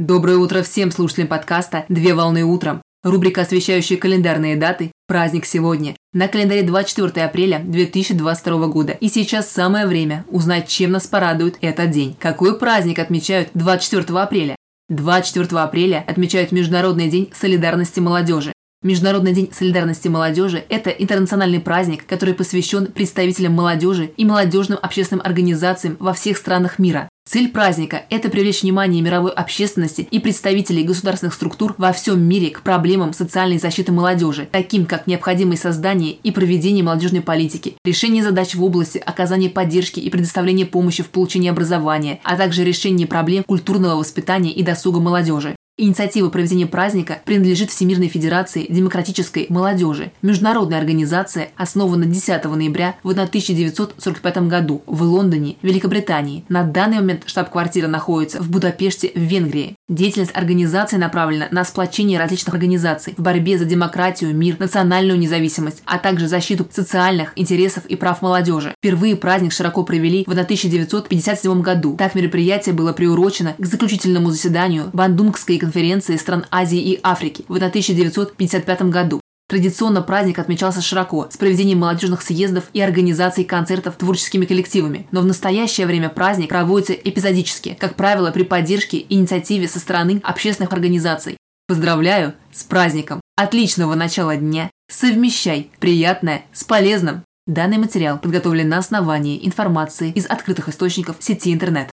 Доброе утро всем слушателям подкаста «Две волны утром». Рубрика, освещающая календарные даты «Праздник сегодня». На календаре 24 апреля 2022 года. И сейчас самое время узнать, чем нас порадует этот день. Какой праздник отмечают 24 апреля? 24 апреля отмечают Международный день солидарности молодежи. Международный день солидарности молодежи – это интернациональный праздник, который посвящен представителям молодежи и молодежным общественным организациям во всех странах мира. Цель праздника – это привлечь внимание мировой общественности и представителей государственных структур во всем мире к проблемам социальной защиты молодежи, таким как необходимость создания и проведения молодежной политики, решение задач в области оказания поддержки и предоставления помощи в получении образования, а также решение проблем культурного воспитания и досуга молодежи. Инициатива проведения праздника принадлежит Всемирной Федерации Демократической Молодежи. Международная организация основана 10 ноября в 1945 году в Лондоне, Великобритании. На данный момент штаб-квартира находится в Будапеште, в Венгрии. Деятельность организации направлена на сплочение различных организаций в борьбе за демократию, мир, национальную независимость, а также защиту социальных интересов и прав молодежи. Впервые праздник широко провели в 1957 году. Так мероприятие было приурочено к заключительному заседанию Бандунгской конференции стран Азии и Африки в 1955 году. Традиционно праздник отмечался широко, с проведением молодежных съездов и организацией концертов творческими коллективами. Но в настоящее время праздник проводится эпизодически, как правило, при поддержке инициативе со стороны общественных организаций. Поздравляю с праздником! Отличного начала дня! Совмещай приятное с полезным! Данный материал подготовлен на основании информации из открытых источников сети интернет.